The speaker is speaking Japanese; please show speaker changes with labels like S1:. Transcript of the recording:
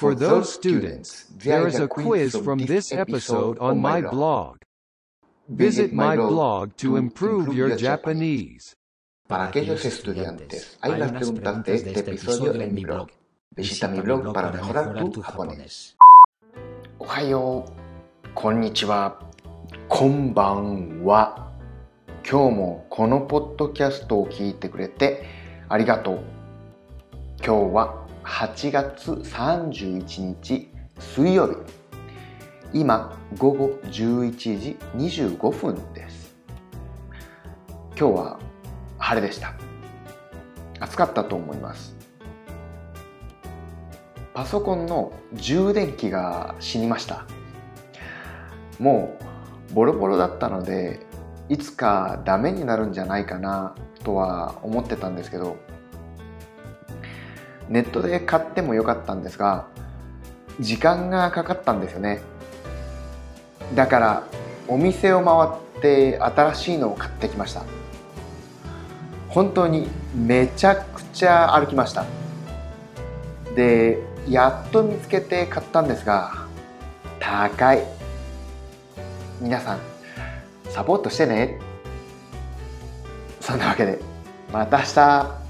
S1: For those students, there is a quiz from this episode on my blog. Visit my blog to improve your Japanese.
S2: Para aquellos estudiantes, hay unas preguntas de este episodio en mi blog. Visita mi blog para mejorar tu japonés. おはよう、こんにちは、こんばんは。今日もこのポッドキャストを聞いてくれてありがとう。今日は8月31日水曜日。今午後11時25分です。今日は晴れでした。暑かったと思います。パソコンの充電器が死にました。もうボロボロだったので、いつかダメになるんじゃないかなとは思ってたんですけど、ネットで買ってもよかったんですが、時間がかかったんですよね。だからお店を回って新しいのを買ってきました。本当にめちゃくちゃ歩きました。で、やっと見つけて買ったんですが、高い。皆さん、サポートしてね。そんなわけで、また明日。